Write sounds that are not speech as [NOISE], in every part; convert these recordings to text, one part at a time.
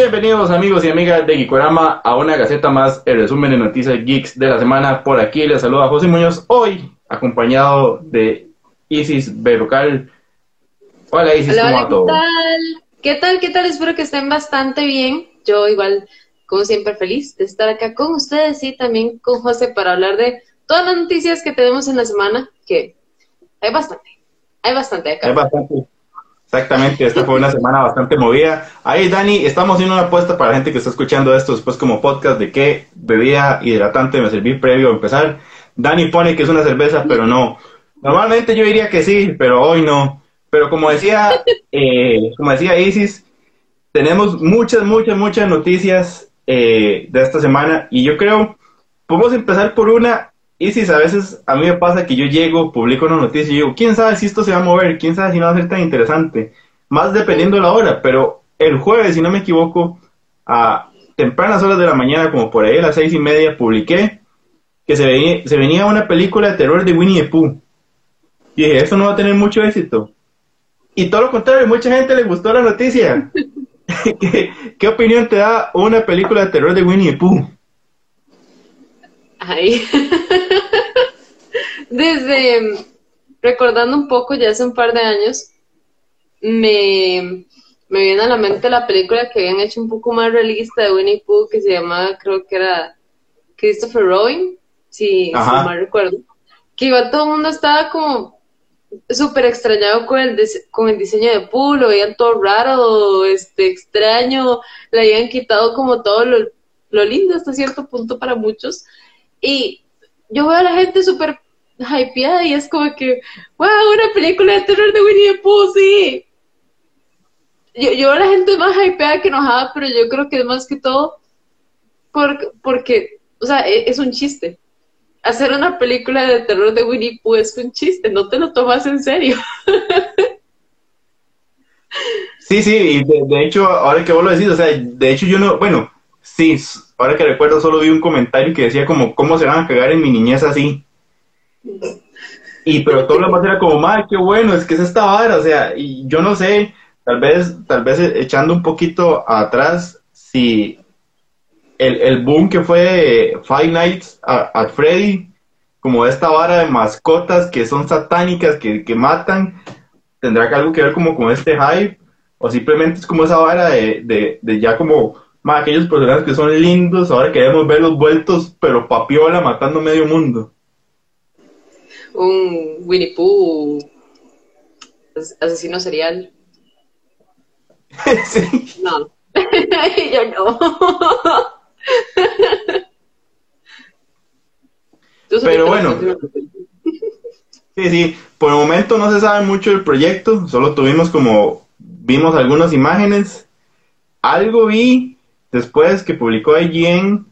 Bienvenidos amigos y amigas de Geekorama a una gaceta más, el resumen de noticias geeks de la semana. Por aquí les saluda José Muñoz, hoy acompañado de Isis Berrocal. Hola Isis, Hola, ¿cómo ¿qué tal? ¿Qué tal? ¿Qué tal? Espero que estén bastante bien. Yo igual, como siempre, feliz de estar acá con ustedes y también con José para hablar de todas las noticias que tenemos en la semana, que hay bastante, hay bastante acá. Hay bastante. Exactamente, esta fue una semana bastante movida. Ahí, Dani, estamos haciendo una apuesta para la gente que está escuchando esto después como podcast de qué bebida hidratante me serví previo a empezar. Dani pone que es una cerveza, pero no. Normalmente yo diría que sí, pero hoy no. Pero como decía, [LAUGHS] eh, como decía Isis, tenemos muchas, muchas, muchas noticias eh, de esta semana y yo creo, podemos empezar por una y si a veces a mí me pasa que yo llego, publico una noticia y digo, quién sabe si esto se va a mover, quién sabe si no va a ser tan interesante. Más dependiendo de la hora, pero el jueves, si no me equivoco, a tempranas horas de la mañana, como por ahí a las seis y media, publiqué que se venía, se venía una película de terror de Winnie the Pooh. Y dije, esto no va a tener mucho éxito. Y todo lo contrario, mucha gente le gustó la noticia. [LAUGHS] ¿Qué, ¿Qué, opinión te da una película de terror de Winnie the Pooh? Ay. [LAUGHS] Desde, recordando un poco, ya hace un par de años, me, me viene a la mente la película que habían hecho un poco más realista de Winnie Pooh, que se llamaba, creo que era Christopher Robin, si, mal recuerdo. Que igual todo el mundo estaba como súper extrañado con el, con el diseño de Pooh, lo veían todo raro, este, extraño, le habían quitado como todo lo, lo lindo hasta cierto punto para muchos. Y yo veo a la gente súper hypeada y es como que, wow, una película de terror de Winnie the Pooh, sí. Yo, yo veo a la gente más hypeada que enojada, pero yo creo que más que todo porque, porque o sea, e, es, un chiste. Hacer una película de terror de Winnie Pooh es un chiste, no te lo tomas en serio. [LAUGHS] Sí, sí, y de, hecho, ahora que vos lo decís, o sea, de hecho yo no, bueno, sí, ahora que recuerdo solo vi un comentario que decía como, ¿cómo se van a cagar en mi niñez así? Y pero todo lo demás era como, madre, qué bueno, es que es esta vara, o sea, y yo no sé, tal vez, tal vez echando un poquito atrás, si el, el boom que fue Five Nights at, Freddy, como esta vara de mascotas que son satánicas, que, que matan, tendrá algo que ver como con este hype, o simplemente es como esa vara de, de, de ya como aquellos personajes que son lindos, ahora queremos verlos vueltos, pero papiola matando medio mundo. Un Winnie Pooh asesino serial. [LAUGHS] sí. No. [LAUGHS] Yo no. [LAUGHS] pero bueno. Sí, sí, por el momento no se sabe mucho del proyecto, solo tuvimos como, vimos algunas imágenes, algo vi después que publicó IGN,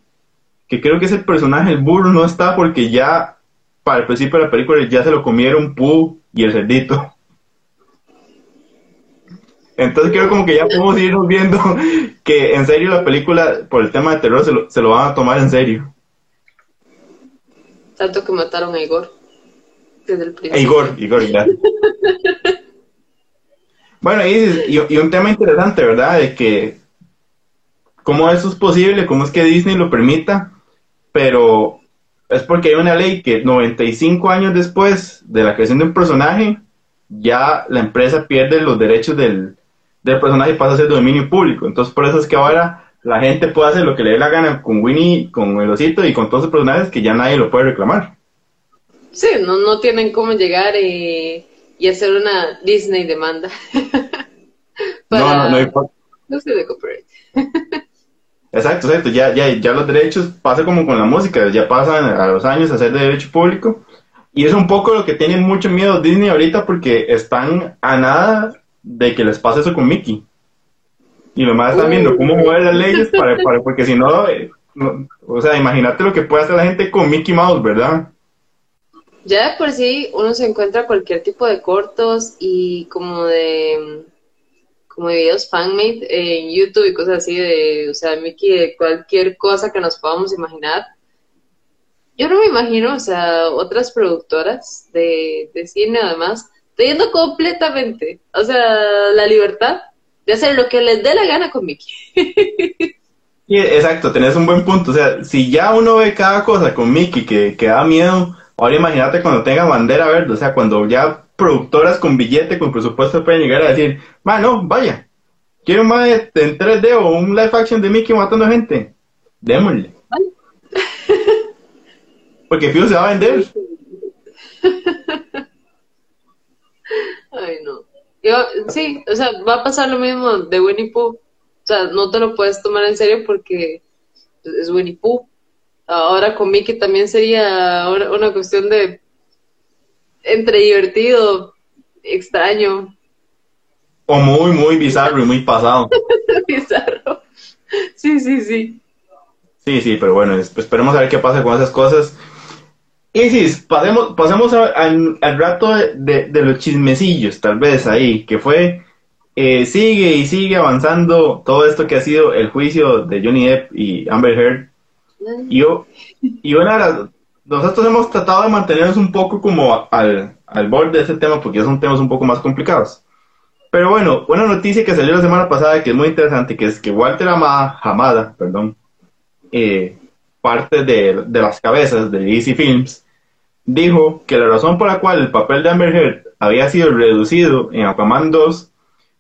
que creo que ese personaje, el burro, no está porque ya para el principio de la película ya se lo comieron Pooh y el cerdito. Entonces creo como que ya podemos irnos viendo [LAUGHS] que en serio la película, por el tema de terror, se lo, se lo van a tomar en serio. Tanto que mataron a Igor. Desde el principio. Igor, Igor, ya. [LAUGHS] bueno, y, y, un tema interesante, ¿verdad? De que cómo eso es posible, cómo es que Disney lo permita, pero es porque hay una ley que 95 años después de la creación de un personaje, ya la empresa pierde los derechos del, personaje y pasa a ser dominio público. Entonces, por eso es que ahora la gente puede hacer lo que le dé la gana con Winnie, con el osito y con todos los personajes que ya nadie lo puede reclamar. Sí, no, no tienen cómo llegar y, hacer una Disney demanda. [LAUGHS] no, no, no hay No sé de copyright. [LAUGHS] Exacto, exacto. Ya, ya, ya los derechos pasa como con la música, ya pasan a los años a ser de derecho público. Y es un poco lo que tiene mucho miedo Disney ahorita porque están a nada de que les pase eso con Mickey. Y nomás están viendo cómo mover las leyes para, para porque si no, eh, o sea, imagínate lo que puede hacer la gente con Mickey Mouse, ¿verdad? Ya de por sí uno se encuentra cualquier tipo de cortos y como de como videos fanmade en YouTube y cosas así de, o sea, Mickey, de cualquier cosa que nos podamos imaginar. Yo no me imagino, o sea, otras productoras de, de cine además, teniendo completamente, o sea, la libertad de hacer lo que les dé la gana con Mickey. [LAUGHS] Sí, exacto, tenés un buen punto. O sea, si ya uno ve cada cosa con Mickey que, que da miedo, ahora imagínate cuando tenga bandera verde, o sea, cuando ya productoras con billete, con presupuesto pueden llegar a decir, no, vaya, quiero más en 3D o un live action de Mickey matando gente. Démosle. [LAUGHS] Porque Fiu se va a vender. [LAUGHS] Ay, no. Yo, sí, o sea, va a pasar lo mismo de Winnie Pooh. O sea, no te lo puedes tomar en serio porque es Winnie Pooh. Ahora con Mickey también sería una cuestión de entre divertido, extraño. O muy, muy bizarro y muy pasado. [LAUGHS] bizarro. Sí, sí, sí. Sí, sí, pero bueno, esperemos a ver qué pasa con esas cosas. Isis, pasemos, pasemos al, rato de, los chismecillos, tal vez ahí, que fue, eh, sigue y sigue avanzando todo esto que ha sido el juicio de Johnny Depp y Amber Heard. Y, yo, y una nosotros hemos tratado de mantenernos un poco como al, al borde de ese tema porque son temas un poco más complicados. Pero bueno, una noticia que salió la semana pasada que es muy interesante, que es que Walter Amada, Hamada, perdón, eh, parte de, de, las cabezas de DC Films, dijo que la razón por la cual el papel de Amber Heard había sido reducido en Aquaman 2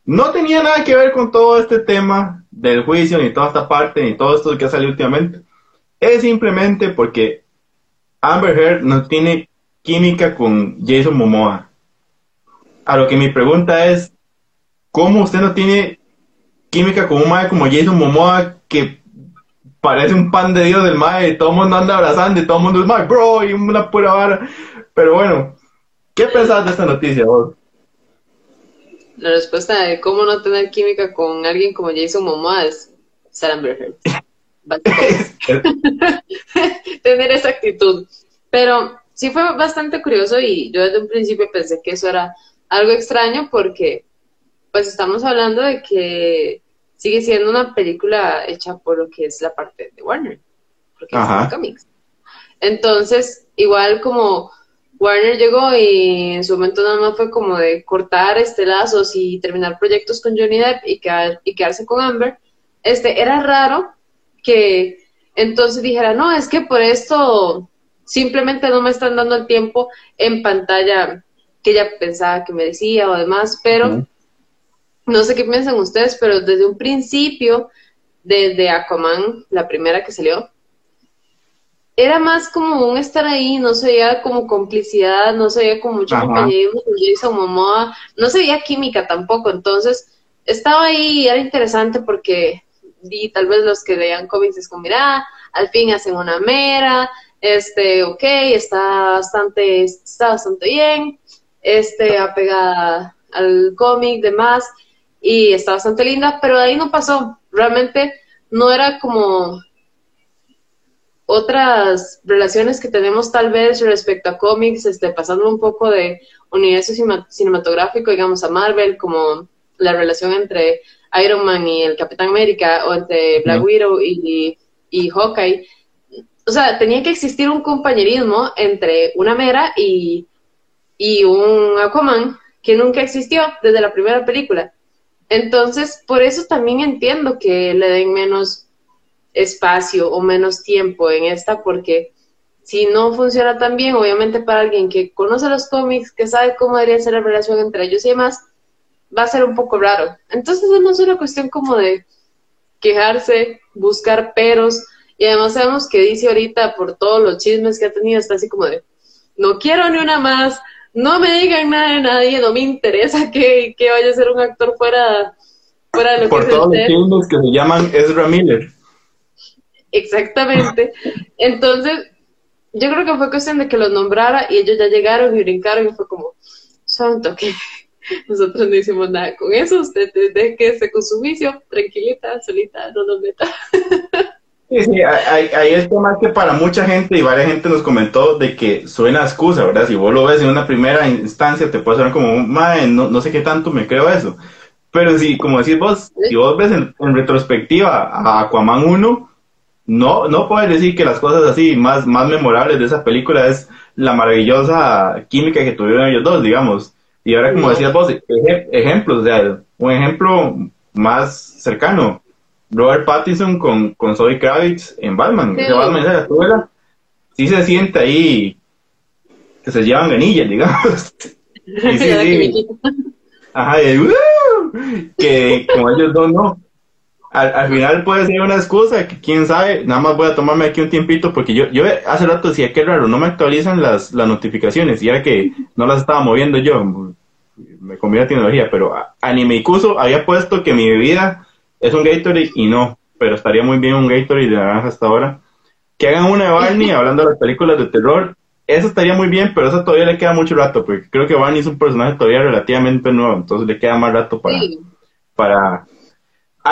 no tenía nada que ver con todo este tema del juicio, ni toda esta parte, ni todo esto que ha salido últimamente. Es simplemente porque Amber Heard no tiene química con Jason Momoa. A lo que mi pregunta es, ¿cómo usted no tiene química con un mae como Jason Momoa que parece un pan de Dios del mae, todo el mundo anda abrazando y todo el mundo es mae, bro, y una pura vara. Pero bueno, ¿qué pensás de esta noticia vos? La respuesta de cómo no tener química con alguien como Jason Momoa es Sarah Heard. [LAUGHS] [LAUGHS] tener esa actitud. Pero sí fue bastante curioso y yo desde un principio pensé que eso era algo extraño porque pues estamos hablando de que sigue siendo una película hecha por lo que es la parte de Warner, porque es cómics. Entonces, igual como Warner llegó y en su momento nada más fue como de cortar este lazos y terminar proyectos con Johnny Depp y, y quedarse con Amber, este, era raro que entonces dijera, no, es que por esto simplemente no me están dando el tiempo en pantalla que ella pensaba que merecía o demás, pero no sé qué piensan ustedes, pero desde un principio, desde Aquaman, la primera que salió, era más como un estar ahí, no se veía como complicidad, no se veía como mucho compañerismo con Jason Momoa, no se veía química tampoco, entonces estaba ahí y era interesante porque y tal vez los que leían cómics es como, mira, al fin hacen una mera, este, ok, está bastante, está bastante bien, este, apegada al cómic, demás, y está bastante linda, pero de ahí no pasó. Realmente no era como otras relaciones que tenemos tal vez respecto a cómics, este, pasando un poco de universo cinematográfico, digamos, a Marvel, como la relación entre Iron Man y el Capitán América, o entre Black Widow y, y Hawkeye. O sea, tenía que existir un compañerismo entre una Mera y, y un Aquaman que nunca existió desde la primera película. Entonces, por eso también entiendo que le den menos espacio o menos tiempo en esta, porque si no funciona tan bien, obviamente para alguien que conoce los cómics, que sabe cómo debería ser la relación entre ellos y demás, va a ser un poco raro. Entonces, no es una cuestión como de quejarse, buscar peros, y además sabemos que dice ahorita, por todos los chismes que ha tenido, está así como de, no quiero ni una más, no me digan nada de nadie, no me interesa que, que vaya a ser un actor fuera, fuera de lo Por que todos los filmes que se llaman Ezra Miller. Exactamente. Entonces, yo creo que fue cuestión de que los nombrara y ellos ya llegaron y brincaron y fue como, santo, que nosotros no hicimos nada con eso, usted deje que esté con su juicio, tranquilita, solita, no nos meta. Sí, sí, ahí es tema que para mucha gente y varias gente nos comentó de que suena excusa, ¿verdad? Si vos lo ves en una primera instancia, te puede sonar como, mae, no, no sé qué tanto me creo eso. Pero si, como decís vos, si vos ves en, retrospectiva a Aquaman 1, no, no puedes decir que las cosas así más, más memorables de esa película es la maravillosa química que tuvieron ellos dos, digamos. Y ahora, como decías vos, ejemplos, o sea, un ejemplo más cercano. Robert Pattinson con, con Zoe Kravitz en Batman. Sí. Ese Batman, esa escuela, sí se siente ahí que se llevan ganillas, digamos. [LAUGHS] Y sí, sí. Ajá, y, ¡uh! que como ellos dos no. Al, al final puede ser una excusa, que quién sabe, nada más voy a tomarme aquí un tiempito, porque yo, yo hace rato decía, qué raro, no me actualizan las, las notificaciones, y era que no las estaba moviendo yo, me comí la tecnología, pero a- Animeicuso había puesto que mi bebida es un Gatorade y no, pero estaría muy bien un Gatorade de naranja hasta ahora. Que hagan una de Barney [LAUGHS] hablando de las películas de terror, eso estaría muy bien, pero eso todavía le queda mucho rato, porque creo que Barney es un personaje todavía relativamente nuevo, entonces le queda más rato para, Sí. para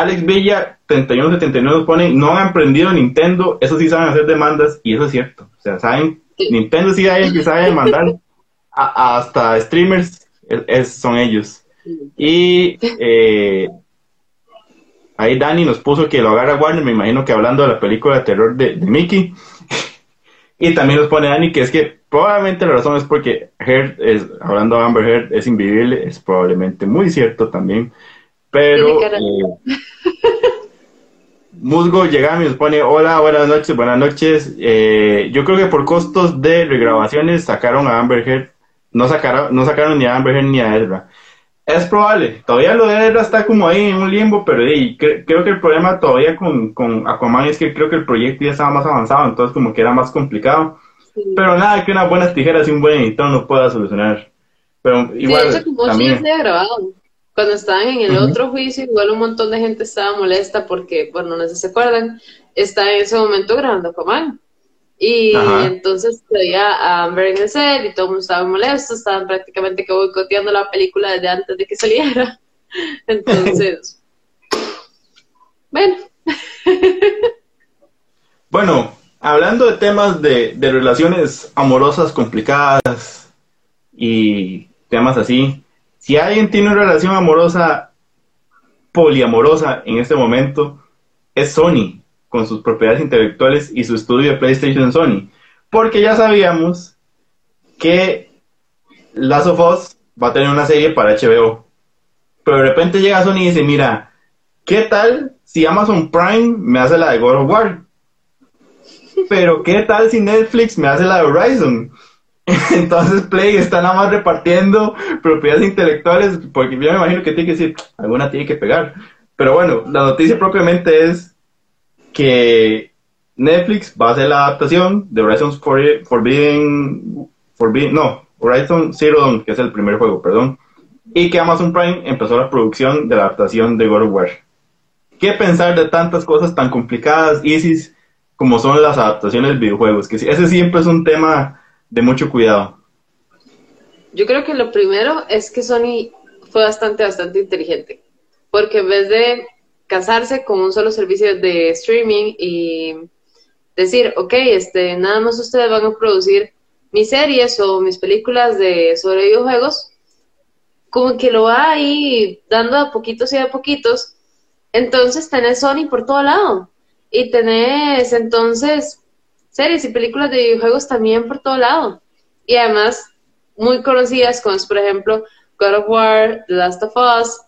Alex Villa 3179 nos pone no han aprendido Nintendo eso sí saben hacer demandas y eso es cierto. O sea saben. Nintendo sí hay que sabe demandar a- a- hasta streamers es- es- son ellos. Y eh, ahí Dani nos puso que lo agarra Warner me imagino que hablando de la película de terror de, de Mickey. [LAUGHS] Y también nos pone Dani que es que probablemente la razón es porque Heard es, hablando de Amber Heard es invivible es probablemente muy cierto también pero eh, Musgo llega y nos pone hola, buenas noches, buenas noches. Eh, yo creo que por costos de regrabaciones sacaron a Amber Heard, no sacaron, no sacaron ni a Amber Heard ni a Ezra. Es probable, todavía lo de Ezra está como ahí en un limbo, pero cre- creo que el problema todavía con, con Aquaman es que creo que el proyecto ya estaba más avanzado, entonces como que era más complicado. Sí. Pero nada que unas buenas tijeras y un buen editor no pueda solucionar. Pero igual, como también... grabado. Cuando estaban en el Ujú. otro juicio, igual un montón de gente estaba molesta porque, bueno, no sé si se acuerdan, está en ese momento grabando Aquaman. Y Ajá. entonces veía a Amber en el set y todo el mundo estaba molesto, estaban prácticamente que boicoteando la película desde antes de que [LAUGHS] saliera. Entonces, bueno, [LAUGHS] Bueno, hablando de temas de, de relaciones amorosas complicadas y temas así, si alguien tiene una relación amorosa poliamorosa en este momento, es Sony, con sus propiedades intelectuales y su estudio de PlayStation Sony. Porque ya sabíamos que Last of Us va a tener una serie para HBO. Pero de repente llega Sony y dice, mira, ¿qué tal si Amazon Prime me hace la de God of War? Pero ¿qué tal si Netflix me hace la de Horizon? [LAUGHS] Entonces Play está nada más repartiendo propiedades intelectuales, porque yo me imagino que tiene que decir, alguna tiene que pegar. Pero bueno, la noticia propiamente es que Netflix va a hacer la adaptación de Horizon For- Forbidden, Forbidden, no, Horizon Zero Dawn, que es el primer juego, perdón, y que Amazon Prime empezó la producción de la adaptación de God of War. ¿Qué pensar de tantas cosas tan complicadas, Isis, como son las adaptaciones de videojuegos? Que ese siempre es un tema de mucho cuidado. Yo creo que lo primero es que Sony fue bastante, bastante inteligente, porque en vez de casarse con un solo servicio de streaming y decir, ok, este, nada más ustedes van a producir mis series o mis películas de sobre videojuegos, como que lo va ahí dando a poquitos y a poquitos, entonces tenés Sony por todo lado y tenés entonces series y películas de videojuegos también por todo lado y además muy conocidas como es por ejemplo God of War, The Last of Us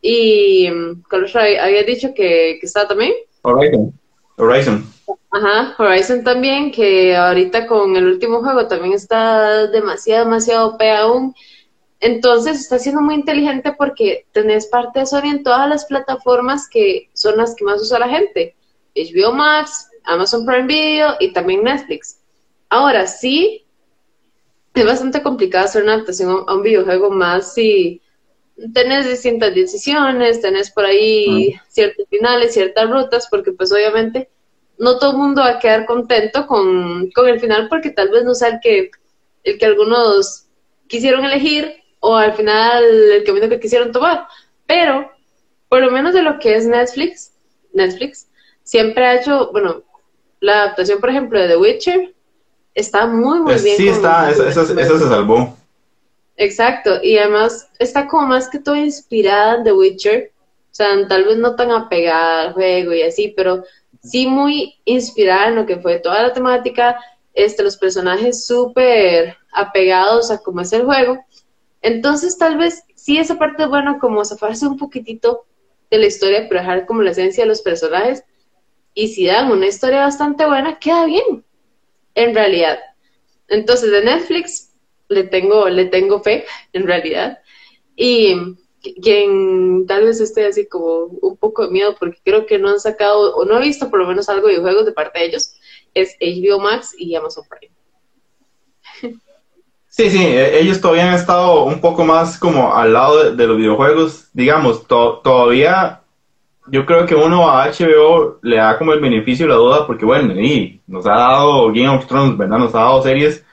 y mm, ¿cuál había dicho que, que estaba también? Horizon. Horizon. Ajá, Horizon también, que ahorita con el último juego también está demasiado, demasiado OP aún. Entonces está siendo muy inteligente porque tenés parte de Sony en todas las plataformas que son las que más usa la gente. HBO Max, Amazon Prime Video y también Netflix. Ahora sí, es bastante complicado hacer una adaptación a un videojuego más si tenés distintas decisiones, tenés por ahí ciertos finales, ciertas rutas, porque pues obviamente no todo el mundo va a quedar contento con, con el final porque tal vez no sea el que, el que algunos quisieron elegir o al final el camino que quisieron tomar. Pero, por lo menos de lo que es Netflix, Netflix siempre ha hecho, bueno, la adaptación, por ejemplo, de The Witcher está muy, muy bien. sí, está, esa, esa- esa se salvó. Exacto, y además está como más que todo inspirada en The Witcher, o sea, tal vez no tan apegada al juego y así, pero sí muy inspirada en lo que fue toda la temática, este, los personajes súper apegados a cómo es el juego. Entonces, tal vez sí esa parte es buena como zafarse un poquitito de la historia, pero dejar como la esencia de los personajes. Y si dan una historia bastante buena, queda bien, en realidad. Entonces, de Netflix le tengo, le tengo fe, en realidad. Y quien tal vez esté así como un poco de miedo, porque creo que no han sacado, o no he visto por lo menos algo de juegos de parte de ellos, es HBO Max y Amazon Prime. [LAUGHS] Sí, sí, e, ellos todavía han estado un poco más como al lado de, los videojuegos. Digamos, todavía yo creo que uno a HBO le da como el beneficio de la duda porque, bueno, y nos ha dado Game of Thrones, ¿verdad? Nos ha dado series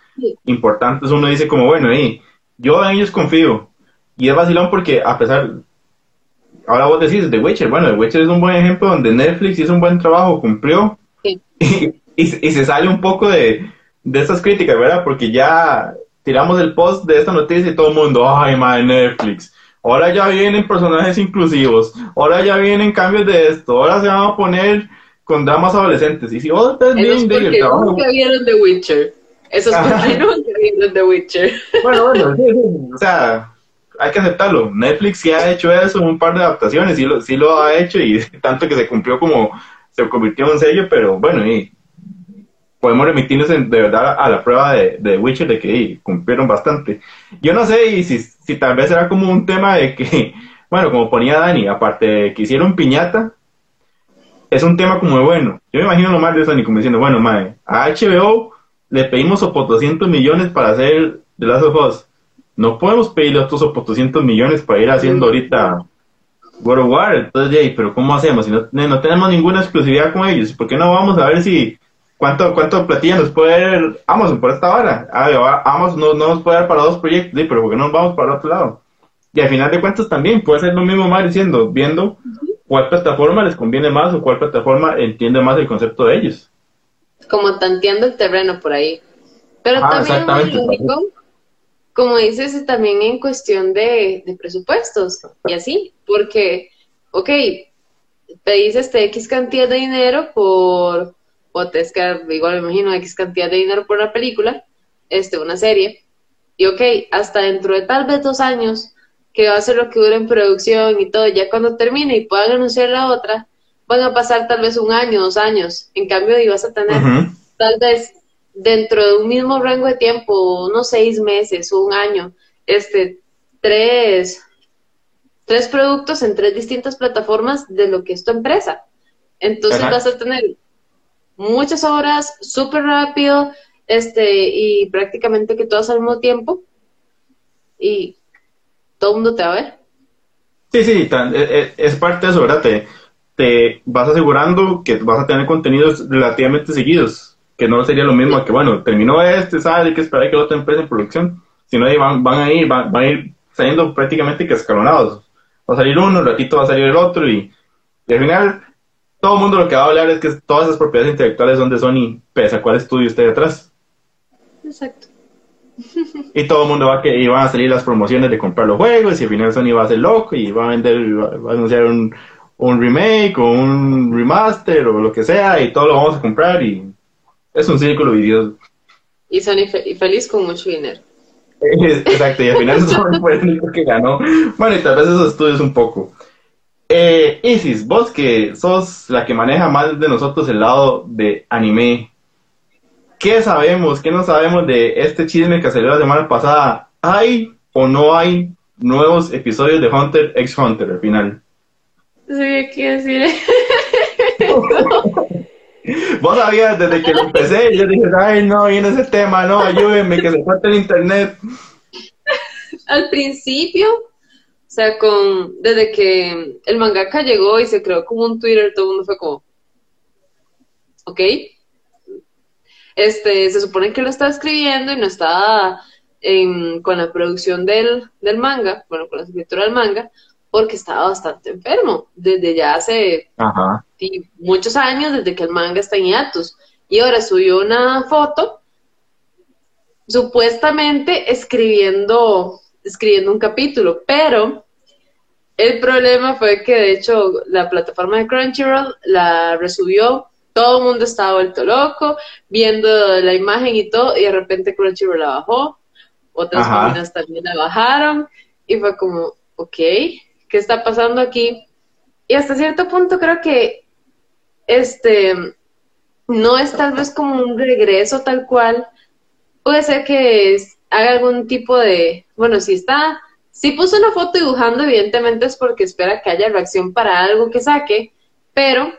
importantes. Uno dice como, bueno, y yo en ellos confío. Y es vacilón porque a pesar, ahora vos decís, The Witcher, bueno, The Witcher es un buen ejemplo donde Netflix hizo un buen trabajo, cumplió. [LAUGHS] Y, se sale un poco de, de estas críticas, ¿verdad? Porque ya tiramos el post de esta noticia y todo el mundo, ay, madre, Netflix. Ahora ya vienen personajes inclusivos, ahora ya vienen cambios de esto, ahora se van a poner con damas adolescentes. Y si vos estás bien de el trabajo... nunca vieron The Witcher. Eso es porque nunca vieron The Witcher. Bueno, bueno, [LAUGHS] sí, sí. o sea, hay que aceptarlo. Netflix sí ha hecho eso, un par de adaptaciones, sí lo, sí lo ha hecho y [LAUGHS] tanto que se cumplió como se convirtió en un sello, pero bueno, y podemos remitirnos de verdad a la prueba de, de Witcher de que cumplieron bastante. Yo no sé y si, si tal vez era como un tema de que, [LAUGHS] bueno, como ponía Dani, aparte de que hicieron piñata, es un tema como bueno. Yo me imagino nomás de Sony como diciendo, bueno, mae, a HBO le pedimos por 200 millones para hacer The Last of Us. No podemos pedirle otros 200 millones para ir haciendo ahorita World of War. Entonces, pero ¿cómo hacemos? Si no, no tenemos ninguna exclusividad con ellos, ¿por qué no vamos a ver si ¿Cuánto, cuánto platilla nos puede dar Amazon por esta hora? Ah, Amazon no, no, nos puede dar para dos proyectos, pero ¿por qué no nos vamos para otro lado? Y al final de cuentas también puede ser lo mismo más diciendo, viendo cuál plataforma les conviene más o cuál plataforma entiende más el concepto de ellos. Como tanteando el terreno por ahí. Pero también como dices, también en cuestión de, de presupuestos y así, porque, ok, pedís este X cantidad de dinero por que igual me imagino X cantidad de dinero por la película, este, una serie, y ok, hasta dentro de tal vez dos años, que va a ser lo que dure en producción y todo, ya cuando termine y puedan anunciar la otra, van a pasar tal vez un año, dos años, en cambio y vas a tener tal vez dentro de un mismo rango de tiempo, unos seis meses o un año, este, tres, tres productos en tres distintas plataformas de lo que es tu empresa. Entonces vas a tener muchas horas, súper rápido, este, y prácticamente que todas al mismo tiempo, y todo el mundo te va a ver. Sí, sí, e, e, es parte de eso, ¿verdad? Te, te vas asegurando que vas a tener contenidos relativamente seguidos, que no sería lo mismo que, bueno, terminó este, sale, hay que esperar que otra empresa en producción, sino ahí van, van a ir, van, a ir saliendo prácticamente que escalonados. Va a salir uno, un ratito va a salir el otro, y, y al final todo el mundo lo que va a hablar es que todas esas propiedades intelectuales son de Sony, pese a cuál estudio esté detrás. Exacto. Y todo el mundo va a que a salir las promociones de comprar los juegos y al final Sony va a ser loco y va a vender, va a anunciar un, remake o un remaster o lo que sea y todo lo vamos a comprar y es un círculo vicioso. Y Sony feliz con mucho dinero. [LAUGHS] Exacto, y al final [LAUGHS] Sony fue el único que ganó. Bueno, y tal vez esos estudios un poco. Eh, Isis, vos que sos la que maneja más de nosotros el lado de anime, ¿qué sabemos, qué no sabemos de este chisme que salió la semana pasada? ¿Hay o no hay nuevos episodios de Hunter x Hunter al final? Sí, ¿qué decir? [LAUGHS] Vos sabías desde que lo empecé, yo dije, ay, no, viene ese tema, no, ayúdenme, que se falta el internet. Al principio, o sea, con, desde que el mangaka llegó y se creó como un Twitter, todo el mundo fue como, ok. Este, se supone que lo estaba escribiendo y no estaba con la producción del, del manga, bueno, con la escritura del manga, porque estaba bastante enfermo, desde ya hace muchos años, desde que el manga está en hiatus. Y ahora subió una foto, supuestamente escribiendo, escribiendo un capítulo, pero el problema fue que de hecho la plataforma de Crunchyroll la resubió, todo el mundo estaba vuelto loco, viendo la imagen y todo, y de repente Crunchyroll la bajó, otras páginas también la bajaron, y fue como, ok, ¿qué está pasando aquí? y hasta cierto punto creo que este no es tal vez como un regreso tal cual. Puede ser que haga algún tipo de, bueno, si está, si puso una foto dibujando, evidentemente es porque espera que haya reacción para algo que saque, pero,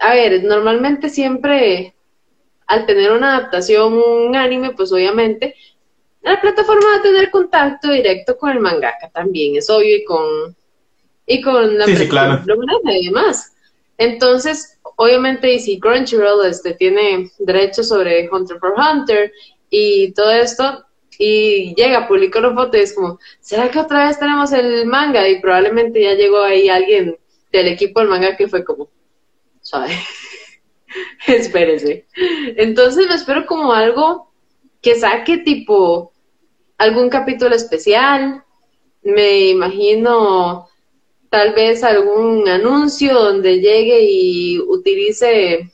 a ver, normalmente siempre al tener una adaptación, un anime, pues obviamente la plataforma va a tener contacto directo con el mangaka también, es obvio, y con, y con la sí, sí, claro. y demás. Entonces, obviamente, y si Crunchyroll este, tiene derechos sobre Hunter for Hunter y todo esto, y llega, publica una foto y es como, ¿será que otra vez tenemos el manga? Y probablemente ya llegó ahí alguien del equipo del manga que fue como, suave, [LAUGHS] espérese. Entonces me espero como algo que saque tipo algún capítulo especial, me imagino tal vez algún anuncio donde llegue y utilice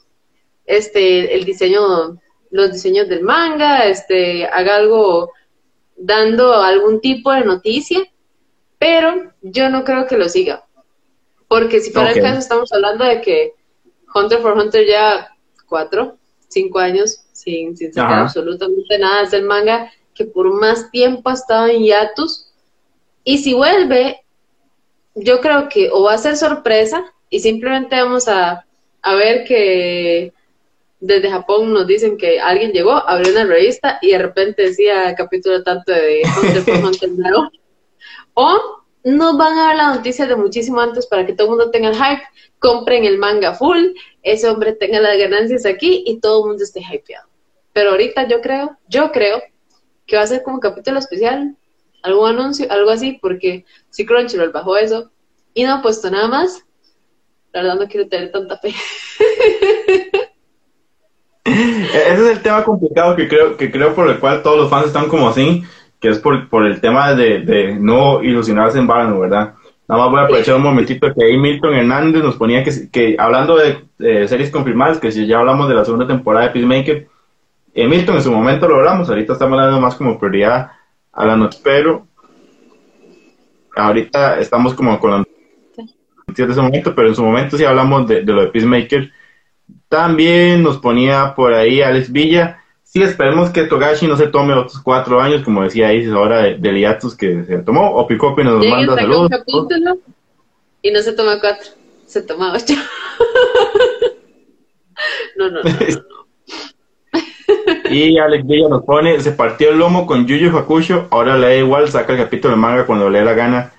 este el diseño los diseños del manga, este haga algo dando algún tipo de noticia, pero yo no creo que lo siga. Porque si para el caso estamos hablando de que Hunter for Hunter ya cuatro, cinco años sin, sin sacar absolutamente nada, es el manga que por más tiempo ha estado en hiatus. Y si vuelve, yo creo que o va a ser sorpresa y simplemente vamos a, a ver que desde Japón nos dicen que alguien llegó, abrió una revista y de repente decía capítulo tanto de Hunter Hunter O nos van a dar la noticia de muchísimo antes para que todo el mundo tenga el hype, compren el manga full, ese hombre tenga las ganancias aquí y todo el mundo esté hypeado. Pero ahorita yo creo, yo creo que va a ser como capítulo especial, algún anuncio, algo así, porque si Crunchyroll bajó eso y no ha puesto nada más, la verdad no quiero tener tanta fe. [LAUGHS] Ese es el tema complicado que creo, que creo por el cual todos los fans están como así, que es por, por el tema de, de no ilusionarse en vano, ¿verdad? Nada más voy a aprovechar un momentito que ahí Milton Hernández nos ponía que, que hablando de, series confirmadas, que si ya hablamos de la segunda temporada de Peacemaker, eh, Milton en su momento lo hablamos, ahorita estamos dando más como prioridad a la noche, pero ahorita estamos como con la de ese momento, pero en su momento sí hablamos de, de lo de Peacemaker también nos ponía por ahí Alex Villa. Sí, esperemos que Togashi no se tome otros cuatro años, como decía Isis ahora de, de hiatus que se tomó. O Picopi nos manda saludos. y no se toma cuatro, se toma ocho. [LAUGHS] no, no, no, [LAUGHS] Y Alex Villa nos pone, se partió el lomo con Yuyu Hakusho, ahora le da igual, saca el capítulo de manga cuando le dé la gana.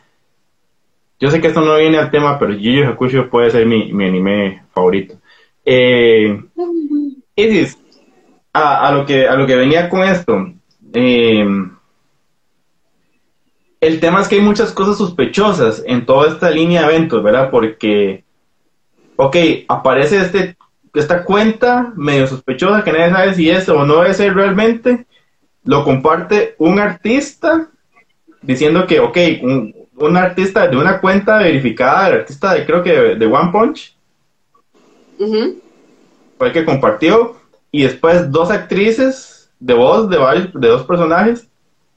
Yo sé que esto no viene al tema, pero Yuyu Hakusho puede ser mi, mi anime favorito. Eh, a, lo que, a lo que venía con esto, eh, el tema es que hay muchas cosas sospechosas en toda esta línea de eventos, ¿verdad? Porque, ok, aparece este, esta cuenta medio sospechosa que nadie sabe si es o no es realmente, lo comparte un artista diciendo que, ok, un, artista de una cuenta verificada, el artista de creo que de One Punch, fue el que compartió. Y después dos actrices de voz de varios, de dos personajes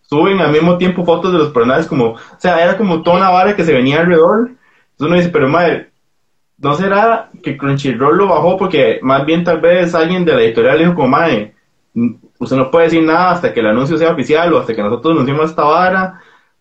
suben al mismo tiempo fotos de los personajes como, o sea, era como toda una vara que se venía alrededor. Entonces uno dice, pero madre, ¿no será que Crunchyroll lo bajó porque más bien tal vez alguien de la editorial dijo como, madre, usted no puede decir nada hasta que el anuncio sea oficial o hasta que nosotros anunciemos esta vara?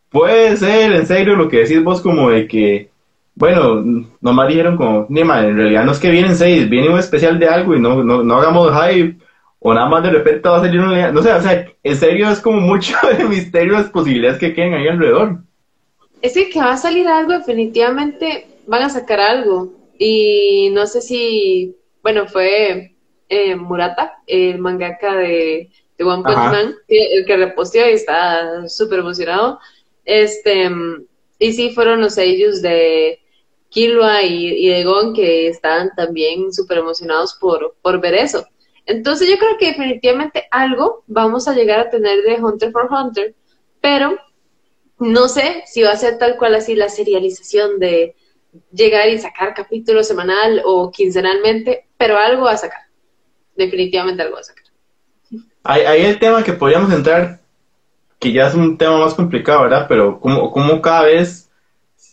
Puede ser, en serio, lo que decís vos como de que bueno, nomás dijeron como, ni en realidad no es que vienen seis, viene un especial de algo y no, no, no hagamos hype, o nada más de repente va a salir una, no sé, o sea, en serio es como mucho [LAUGHS] de misterio las posibilidades que queden ahí alrededor. Es que, que va a salir algo, definitivamente van a sacar algo, y no sé si, bueno, fue eh, Murata, el mangaka de, de One Punch Man, el que reposteó y está súper emocionado, este, y sí fueron los sellos de Kilua y, y Gon que estaban también súper emocionados por, por ver eso. Entonces yo creo que definitivamente algo vamos a llegar a tener de Hunter for Hunter, pero no sé si va a ser tal cual así la serialización de llegar y sacar capítulo semanal o quincenalmente, pero algo va a sacar. Definitivamente algo va a sacar. Ahí, el tema que podríamos entrar, que ya es un tema más complicado, ¿verdad? Pero como, como cada vez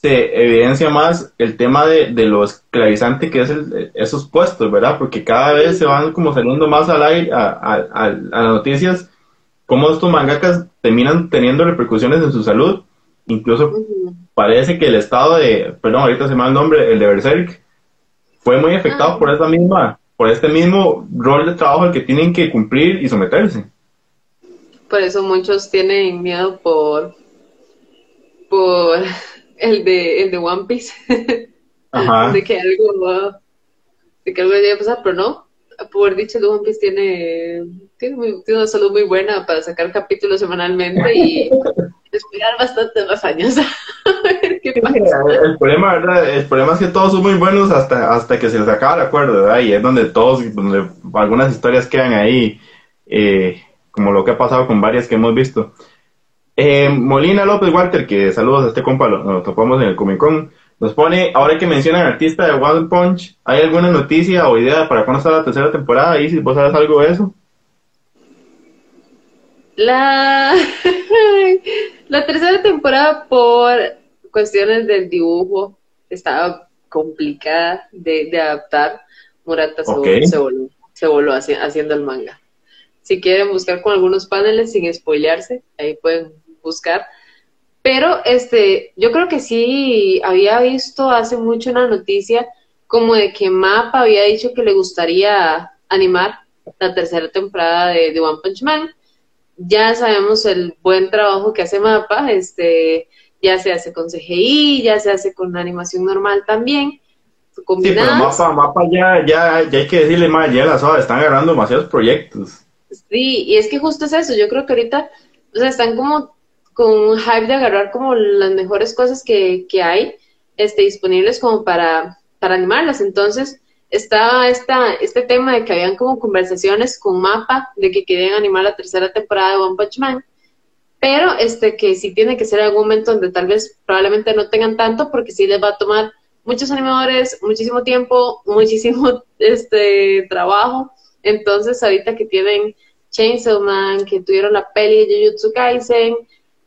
se evidencia más el tema de, de lo esclavizante que es el, esos puestos, ¿verdad? Porque cada vez se van como saliendo más al aire, a, a, a, las noticias, cómo estos mangakas terminan teniendo repercusiones en su salud. Incluso parece que el estado de, perdón, ahorita se me va el nombre, el de Berserk, fue muy afectado ah. por esa misma, por este mismo rol de trabajo al que tienen que cumplir y someterse. Por eso muchos tienen miedo por, por el de, el de One Piece. [LAUGHS] de que algo de que algo a pasar, pero no. Por dicho, de One Piece tiene, tiene, una salud muy buena para sacar capítulos semanalmente y [LAUGHS] esperar bastante más años. [LAUGHS] El problema, ¿verdad? El problema es que todos son muy buenos hasta, hasta que se les acaba el acuerdo, ¿verdad? Y es donde todos, donde algunas historias quedan ahí, eh, como lo que ha pasado con varias que hemos visto. Eh, Molina López Walter, que saludos a este compa, lo, topamos en el Comic Con, nos pone, ahora que mencionan artista de One Punch, ¿hay alguna noticia o idea para cuándo está la tercera temporada? Y si vos sabes algo de eso. La, [LAUGHS] la tercera temporada por cuestiones del dibujo estaba complicada de, adaptar. Murata se, voló, se voló haciendo el manga. Si quieren buscar con algunos paneles sin spoilearse, ahí pueden buscar. Pero este, yo creo que sí había visto hace mucho una noticia como de que Mapa había dicho que le gustaría animar la tercera temporada de, One Punch Man. Ya sabemos el buen trabajo que hace Mapa, este, ya se hace con CGI, ya se hace con animación normal también. Sí, pero Mapa, Mapa ya, ya, ya hay que decirle más, ya la suave, están agarrando demasiados proyectos. Sí, y es que justo es eso, yo creo que ahorita, o sea, están como con un hype de agarrar como las mejores cosas que, que hay este, disponibles como para, para animarlas. Entonces, estaba esta, este tema de que habían como conversaciones con Mapa de que querían animar la tercera temporada de One Punch Man, pero este que sí tiene que ser algún momento donde tal vez probablemente no tengan tanto porque sí les va a tomar muchos animadores, muchísimo tiempo, [LAUGHS] muchísimo este trabajo. Entonces, ahorita que tienen Chainsaw Man, que tuvieron la peli de Jujutsu Kaisen,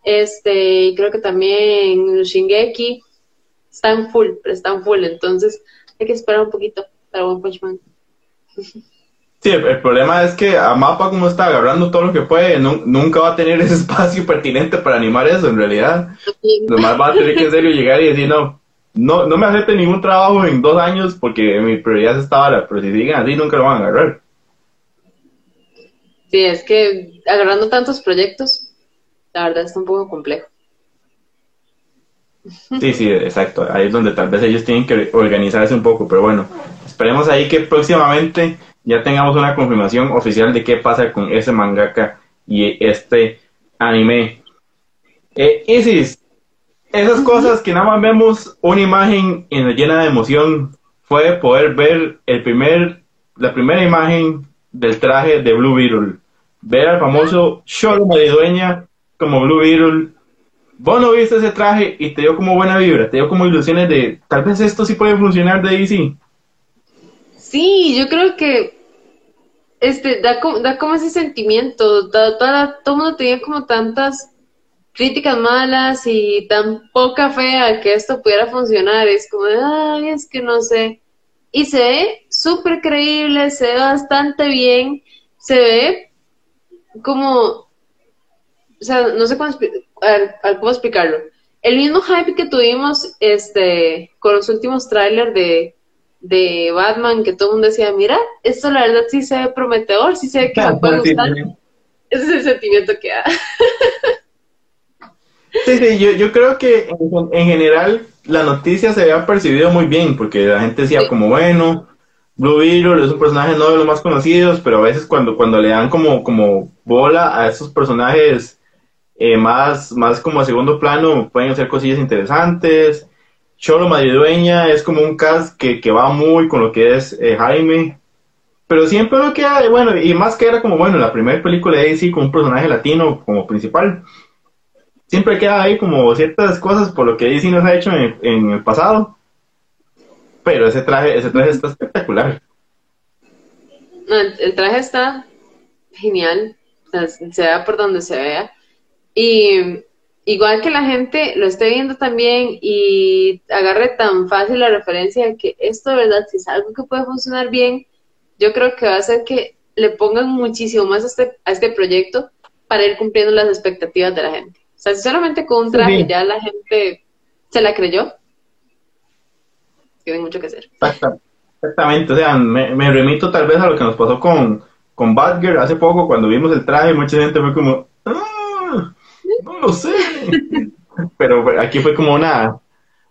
este, creo que también Shingeki, están full, pero están full, entonces hay que esperar un poquito para One Punch Man. Sí, el, problema es que a Mapa como está agarrando todo lo que puede, nunca va a tener [LAUGHS] ese espacio pertinente para animar eso en realidad. Lo más va a tener que en serio llegar y decir, no, no, no me acepte ningún trabajo en dos años porque mi prioridad es esta hora, pero si siguen así nunca lo van a agarrar. Sí, es que agarrando tantos proyectos, la verdad está un poco complejo. Sí, sí, exacto. Ahí es donde tal vez ellos tienen que organizarse un poco, pero bueno, esperemos ahí que próximamente ya tengamos una confirmación oficial de qué pasa con ese mangaka y este anime. Eh, Isis, esas cosas que nada más vemos una imagen llena de emoción fue poder ver el primer, la primera imagen del traje de Blue Beetle. Ver al famoso Sholo Maridueña como Blue Beetle. Vos no viste ese traje y te dio como buena vibra, te dio como ilusiones de tal vez esto sí puede funcionar de DC. Sí, yo creo que este da como, da como ese sentimiento. todo el mundo tenía como tantas críticas malas y tan poca fe a que esto pudiera funcionar. Es como, ay, es que no sé. Y se ve súper creíble, se ve bastante bien, se ve como o sea, no sé cómo, cómo explicarlo. El mismo hype que tuvimos este, con los últimos trailers de, de Batman, que todo el mundo decía, mira, esto la verdad sí se ve prometedor, sí se ve que me puede gustar. Ese es el sentimiento que da. [LAUGHS] Sí, sí, yo, yo creo que en, en, general la noticia se había percibido muy bien, porque la gente decía como, bueno, Blue Beetle es un personaje no de los más conocidos, pero a veces cuando, cuando le dan como, como bola a esos personajes eh, más, más como a segundo plano pueden hacer cosillas interesantes. Cholo Madridueña es como un cast que, que va muy con lo que es eh, Jaime. Pero siempre lo que hay, bueno, y más que era como, bueno, la primera película de AC con un personaje latino como principal. Siempre queda ahí como ciertas cosas por lo que DC nos ha hecho en, en el pasado. Pero ese traje, ese traje está espectacular. el traje está genial. O sea, sea por donde se vea. Y, igual que la gente lo esté viendo también y agarre tan fácil la referencia de que esto de verdad, si es algo que puede funcionar bien, yo creo que va a hacer que le pongan muchísimo más a este, a este proyecto para ir cumpliendo las expectativas de la gente. O sea, sinceramente con un traje ya la gente se la creyó. Tiene mucho que hacer. Exactamente, o sea, me, remito tal vez a lo que nos pasó con, con Badger hace poco cuando vimos el traje, mucha gente fue como, ah, no lo sé. Pero aquí fue como una,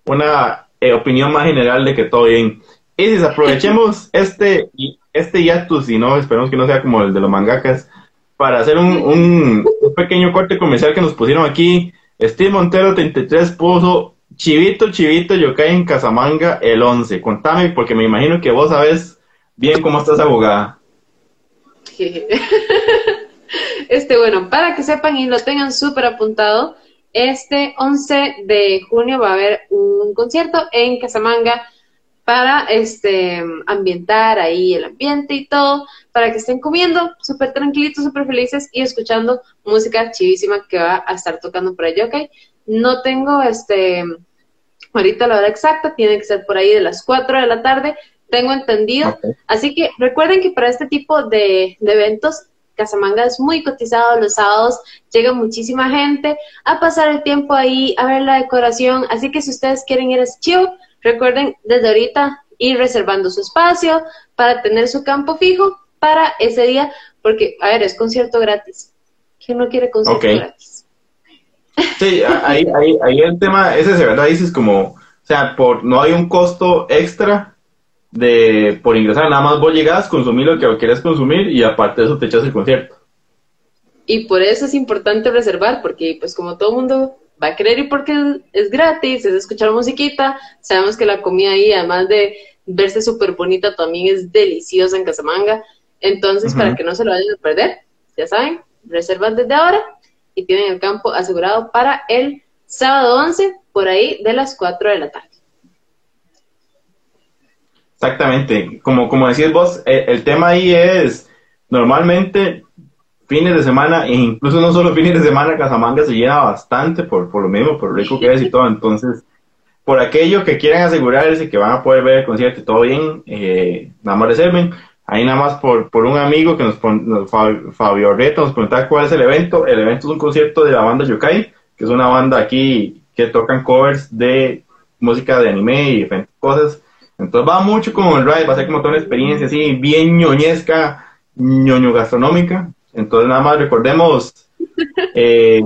una eh, opinión más general de que todo bien. Y si aprovechemos este, este hiatus y no, esperemos que no sea como el de los mangakas, para hacer un, pequeño corte comercial que nos pusieron aquí. Steve Montero 33 puso Chivito, Chivito, yo en Casamanga el 11. Contame, porque me imagino que vos sabes bien cómo estás abogada. [LAUGHS] Este, bueno, para que sepan y lo tengan súper apuntado, este 11 de junio va a haber un concierto en Casamanga para este ambientar ahí el ambiente y todo, para que estén comiendo súper tranquilitos, súper felices y escuchando música chivísima que va a estar tocando por ahí, ¿ok? No tengo este ahorita la hora exacta, tiene que ser por ahí de las 4 de la tarde, tengo entendido. Así que recuerden que para este tipo de, de eventos Casamanga es muy cotizado los sábados, llega muchísima gente a pasar el tiempo ahí, a ver la decoración, así que si ustedes quieren ir a ese show, recuerden desde ahorita ir reservando su espacio para tener su campo fijo para ese día, porque, a ver, es concierto gratis. ¿Quién no quiere concierto gratis? Sí, ahí, ahí, ahí el tema, ese es verdad, dices como, o sea, por no hay un costo extra de por ingresar, nada más vos llegás, consumir lo que querés consumir y aparte de eso te echas el concierto. Y por eso es importante reservar, porque pues como todo mundo va a querer ir porque es gratis, es escuchar musiquita, sabemos que la comida ahí, además de verse súper bonita, también es deliciosa en Casamanga. Entonces, para que no se lo vayan a perder, ya saben, reservan desde ahora y tienen el campo asegurado para el sábado 11, por ahí de las 4 de la tarde. Exactamente, como, como decís vos, el, el, tema ahí es normalmente fines de semana, e incluso no solo [LAUGHS] fines de semana, Casamanga se llena bastante por, por lo mismo, por lo rico que es y todo, entonces, por aquello que quieran asegurarse que van a poder ver el concierto y todo bien, eh, nada más reserven, ahí nada más por, por un amigo que nos, pone, Fabio Reto nos preguntaba cuál es el evento, el evento es un concierto de la banda Yokai, que es una banda aquí que tocan covers de música de anime y diferentes cosas, entonces va mucho como el ride, va a ser como toda una experiencia así, bien ñoñesca, ñoño gastronómica. Entonces nada más recordemos, [LAUGHS] eh,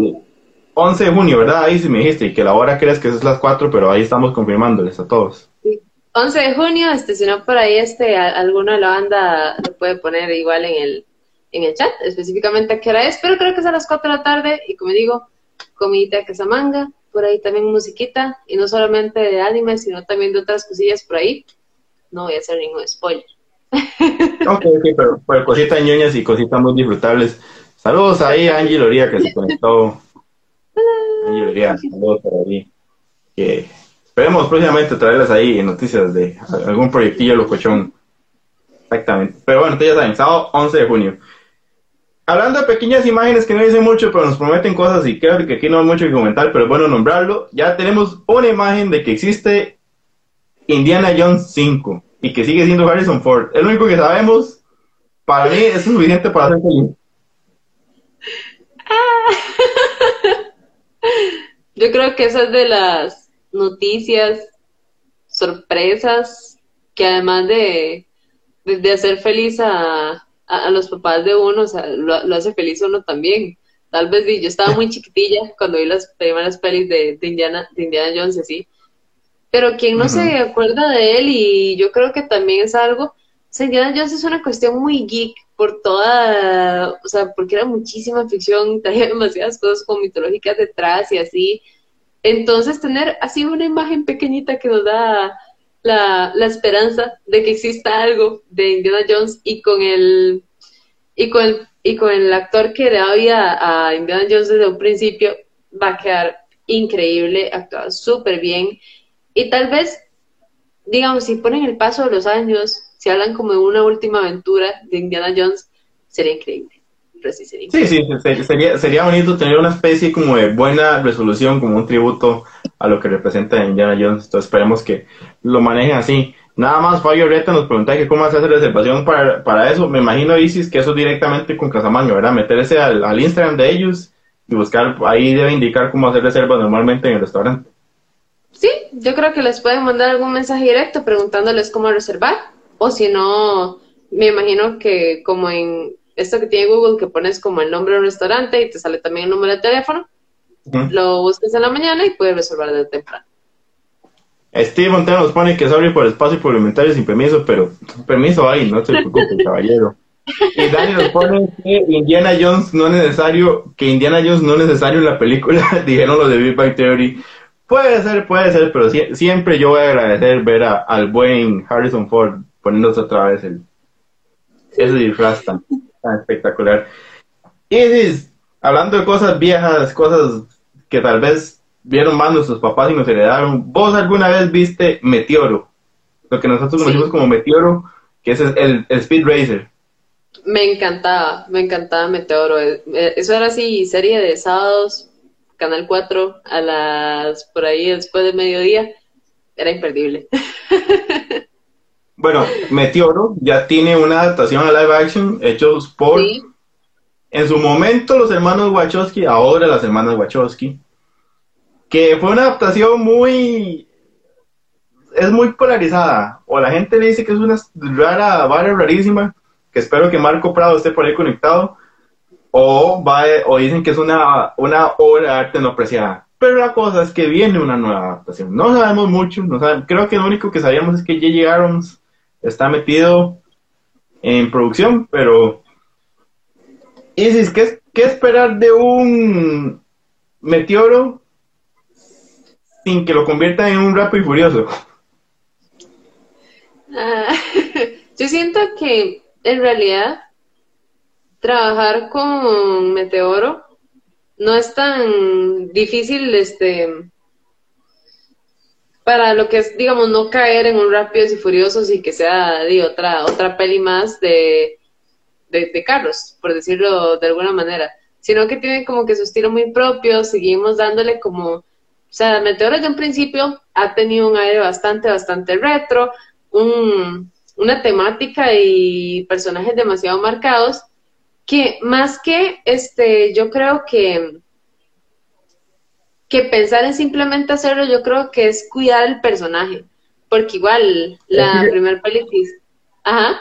11 de junio, ¿verdad? Ahí sí me dijiste, y que la hora crees que es las 4, pero ahí estamos confirmándoles a todos. Sí. 11 de junio, este, si no por ahí este, alguno de la banda lo puede poner igual en el, en el chat, específicamente a qué hora es, pero creo que es a las 4 de la tarde, y como digo, comidita de manga por ahí también musiquita, y no solamente de anime, sino también de otras cosillas por ahí. No voy a hacer ningún spoiler. [LAUGHS] ok, ok, pero, cositas ñoñas y cositas muy disfrutables. Saludos ahí a Angie Loría que se conectó. Angie Loría, saludos por ahí. Que esperemos próximamente traerles ahí noticias de algún proyectillo locochón. Exactamente. Pero bueno, ustedes ya saben, sábado 11 de junio hablando de pequeñas imágenes que no dicen mucho, pero nos prometen cosas y creo que aquí no hay mucho que comentar, pero bueno nombrarlo. Ya tenemos una imagen de que existe Indiana Jones 5 y que sigue siendo Harrison Ford. Es lo único que sabemos. Para mí es suficiente para hacer feliz. [LAUGHS] Yo creo que esa es de las noticias, sorpresas, que además de, de hacer feliz a, a, los papás de uno, o sea, lo, hace feliz uno también. Tal vez yo estaba muy chiquitilla cuando vi las primeras pelis de, Indiana, de Indiana Jones, así. Pero quien no se acuerda de él, y yo creo que también es algo, o sea, Indiana Jones es una cuestión muy geek por toda, o sea, porque era muchísima ficción, [LAUGHS] traía demasiadas cosas como mitológicas detrás y así. Entonces, tener así una imagen pequeñita que nos da la, la esperanza de que exista algo de Indiana Jones y con el y con el, y con el actor que da vida a Indiana Jones desde un principio va a quedar increíble, actuado súper bien y tal vez digamos si ponen el paso de los años, si hablan como de una última aventura de Indiana Jones, sería increíble. Pero sí. Sí, sería, sería bonito tener una especie como de buena resolución, como un tributo a lo que representa Indiana Jones. Entonces esperemos que lo manejen así. Nada más Fabio Reta nos pregunta que cómo hacer reservación para, para eso. Me imagino, Isis, que eso es directamente con Casamanga, ¿verdad? Meterse al, al Instagram de ellos y buscar, ahí debe indicar cómo hacer reservas normalmente en el restaurante. Sí, yo creo que les pueden mandar algún mensaje directo preguntándoles cómo reservar. O si no, me imagino que como en esto que tiene Google, que pones como el nombre del restaurante y te sale también el número de teléfono, lo buscas en la mañana y puedes reservar desde temprano. Steve Montero nos pone que es por espacio suplementario sin permiso, pero permiso hay, no se preocupe, [LAUGHS] caballero. Y Dani nos pone que Indiana Jones no es necesario, que Indiana Jones no es necesario en la película, [LAUGHS] dijeron los de Big Bang Theory. Puede ser, puede ser, pero siempre yo voy a agradecer ver a, al buen Harrison Ford poniéndose otra vez el, ese disfraz tan, espectacular. Y hablando de cosas viejas, cosas que tal vez vieron más nuestros papás y nos heredaron, ¿vos alguna vez viste Meteoro? Lo que nosotros conocemos como Meteoro, que es el, el Speed Racer. Me encantaba, me encantaba Meteoro. Eh, eso era así, serie de sábados, Canal 4, a las, por ahí después de mediodía. Era imperdible. [LAUGHS] Bueno, Meteoro ya tiene una adaptación a live action hechos por, en su momento, los hermanos Wachowski, ahora las hermanas Wachowski, que fue una adaptación muy, es muy polarizada, o la gente le dice que es una rara, vara rarísima, que espero que Marco Prado esté por ahí conectado, o, va, o dicen que es una, una obra de arte no apreciada. Pero la cosa es que viene una nueva adaptación. No sabemos mucho, no creo que lo único que sabíamos es que J.J. Abrams está metido en producción, pero Isis, ¿qué, ¿qué esperar de un meteoro sin que lo convierta en un rápido y furioso? Ah, [LAUGHS] yo siento que en realidad trabajar con Meteoro no es tan difícil este para lo que es, digamos, no caer en un Rápidos y Furiosos y que sea de otra, otra peli más de, de, Carlos, por decirlo de alguna manera, sino que tiene como que su estilo muy propio, seguimos dándole como, o sea, Meteoro desde un principio ha tenido un aire bastante, bastante retro, un, una temática y personajes demasiado marcados, que más que, este, yo creo que que pensar en simplemente hacerlo, yo creo que es cuidar el personaje. Porque igual, la primera película. Ajá.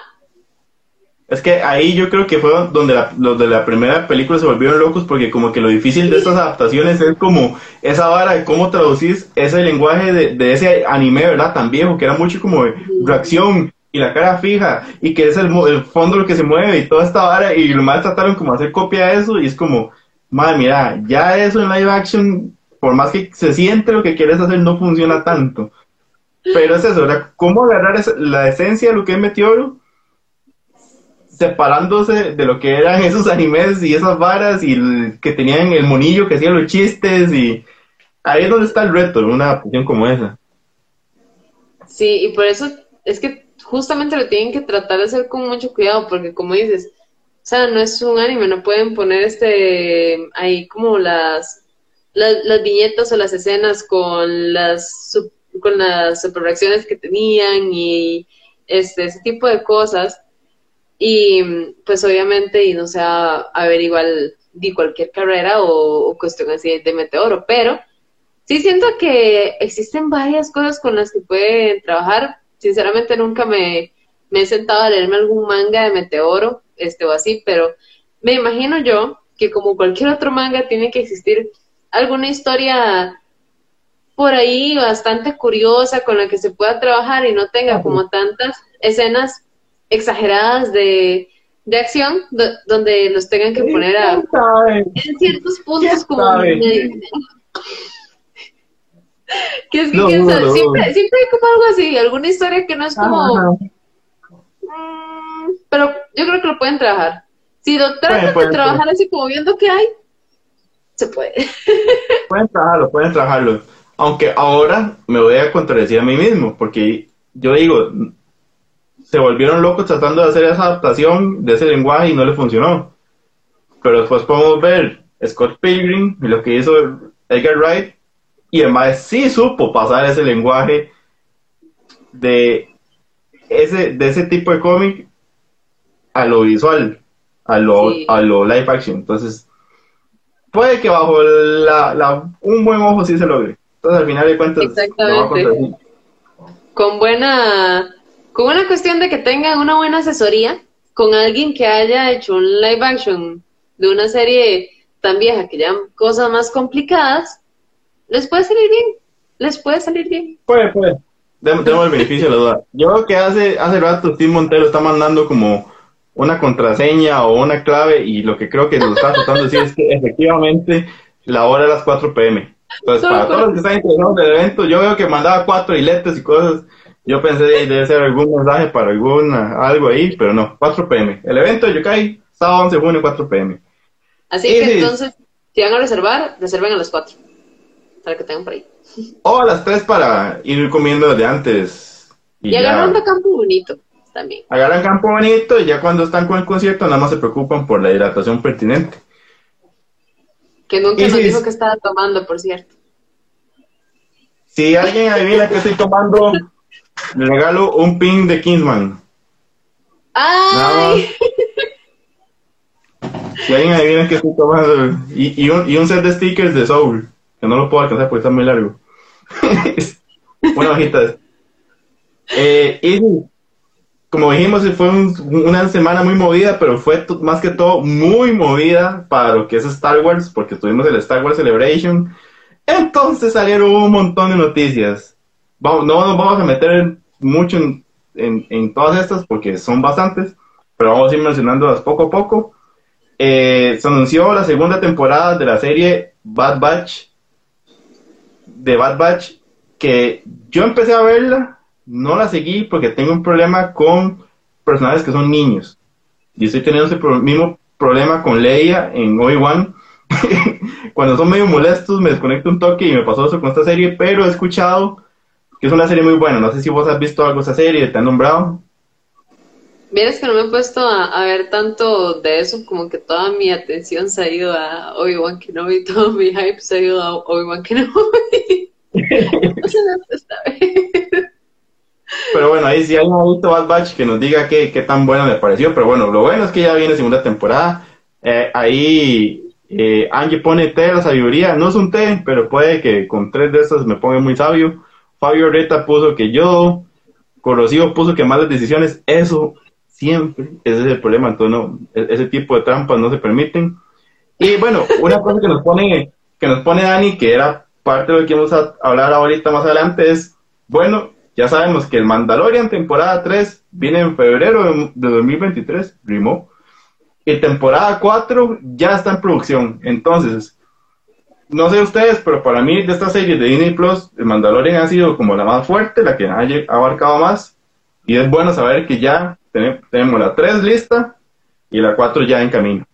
Es que ahí yo creo que fue donde los de la primera película se volvieron locos porque como que lo difícil de estas adaptaciones es como esa vara de cómo traducís ese lenguaje de, ese anime, ¿verdad? Tan viejo, que era mucho como de reacción y la cara fija y que es el, el fondo lo que se mueve y toda esta vara y lo más trataron como hacer copia de eso y es como, madre, mira, ya eso en live action por más que se siente lo que quieres hacer, no funciona tanto. Pero es eso, ¿verdad? ¿Cómo agarrar la esencia de lo que es Meteoro? Separándose de lo que eran [LAUGHS] esos animes y esas varas y que tenían el monillo que hacía los chistes y ahí es donde está el reto, una adaptación como esa. Sí, y por eso es que justamente lo tienen que tratar de hacer con mucho cuidado, porque como dices, o sea, no es un anime, no pueden poner este ahí como las las viñetas o las escenas con las con las superreacciones que tenían y este ese tipo de cosas. Y pues obviamente y no sea a igual di cualquier carrera o, cuestión así de meteoro pero sí siento que existen varias cosas con las que pueden trabajar. Sinceramente nunca me, me he sentado a leerme algún manga de meteoro este o así pero me imagino yo que como cualquier otro manga tiene que existir alguna historia por ahí bastante curiosa con la que se pueda trabajar y no tenga como tantas escenas exageradas de, de acción donde los tengan que poner a, en ciertos puntos como [LAUGHS] que es que siempre, siempre hay como algo así, alguna historia que no es como mm, pero yo creo que lo pueden trabajar. Si lo tratan de trabajar así como viendo que hay, se puede. [LAUGHS] pueden trabajarlo, pueden trabajarlo. Aunque ahora me voy a contradecir a mí mismo, porque yo digo, se volvieron locos tratando de hacer esa adaptación de ese lenguaje y no le funcionó. pero después podemos ver Scott Pilgrim y lo que hizo Edgar Wright, y además sí supo pasar ese lenguaje de ese, de ese tipo de cómic a lo visual, a lo, a lo live action. Entonces, puede que bajo la, un buen ojo sí se logre. Entonces, al final de cuentas, Exactamente. con buena, con una cuestión de que tengan una buena asesoría con alguien que haya hecho un live action de una serie tan vieja que ya cosas más complicadas, les puede salir bien. Les puede salir bien. Puede, puede. Tenemos el beneficio de la duda. Yo creo que hace, hace rato Steve Montero está mandando como una contraseña o una clave y lo que creo que nos está tratando de decir es que efectivamente la hora es las 4 pm. Entonces, para todos los que están interesados en el evento, yo veo que mandaba cuatro hiletes y cosas. Yo pensé que debe ser algún mensaje para alguna, algo ahí, pero no, 4 pm. El evento de Yokai, sábado 11 de junio, 4 pm. Así que entonces, si van a reservar, reserven a las 4, para que tengan por ahí. O a las 3 para ir comiendo de antes. Y, y agarrando campo bonito también. Agarran campo bonito y ya cuando están con el concierto nada más se preocupan por la hidratación pertinente. Que nunca nos dijo que estaba tomando, por cierto. Si alguien adivina que estoy tomando, le regalo un pin de Kingsman. ¡Ay! Si alguien adivina que estoy tomando, y, y, un, y un set de stickers de Soul, que no lo puedo alcanzar porque está muy largo. [LAUGHS] Una hojita de... Eh, y como dijimos, fue una semana muy movida, pero fue más que todo muy movida para lo que es Star Wars, porque tuvimos el Star Wars Celebration. Entonces salieron un montón de noticias. No nos vamos a meter mucho en, todas estas porque son bastantes, pero vamos a ir mencionándolas poco a poco. Eh, se anunció la segunda temporada de la serie Bad Batch, de Bad Batch, que yo empecé a verla no la seguí porque tengo un problema con personajes que son niños. Y estoy teniendo ese mismo problema con Leia en Obi-Wan. [LAUGHS] Cuando son medio molestos me desconecto un toque y me pasó eso con esta serie, pero he escuchado que es una serie muy buena. No sé si vos has visto algo de esa serie, te han nombrado. Vienes que no me he puesto a, ver tanto de eso, como que toda mi atención se ha ido a Obi-Wan Kenobi, [LAUGHS] todo mi hype se ha ido a Obi-Wan Kenobi. [LAUGHS] no se me pero bueno, ahí si hay un visto Bad Batch que nos diga qué, qué tan bueno le pareció. Pero bueno, lo bueno es que ya viene segunda temporada. Eh, ahí eh, Angie pone té de la sabiduría. No es un té, pero puede que con tres de esas me ponga muy sabio. Fabio Reta puso que yo. Corrosivo puso que malas decisiones. Eso siempre, ese es el problema. Entonces, no, e-, ese tipo de trampas no se permiten. Y bueno, una cosa que nos pone, que nos pone Dani, que era parte de lo que vamos a hablar ahorita más adelante, es, bueno, ya sabemos que el Mandalorian temporada 3 viene en febrero de, 2023, primo. Y temporada 4 ya está en producción. Entonces, no sé ustedes, pero para mí de esta serie de Disney Plus, el Mandalorian ha sido como la más fuerte, la que ha abarcado más. Y es bueno saber que ya tenemos la 3 lista y la 4 ya en camino.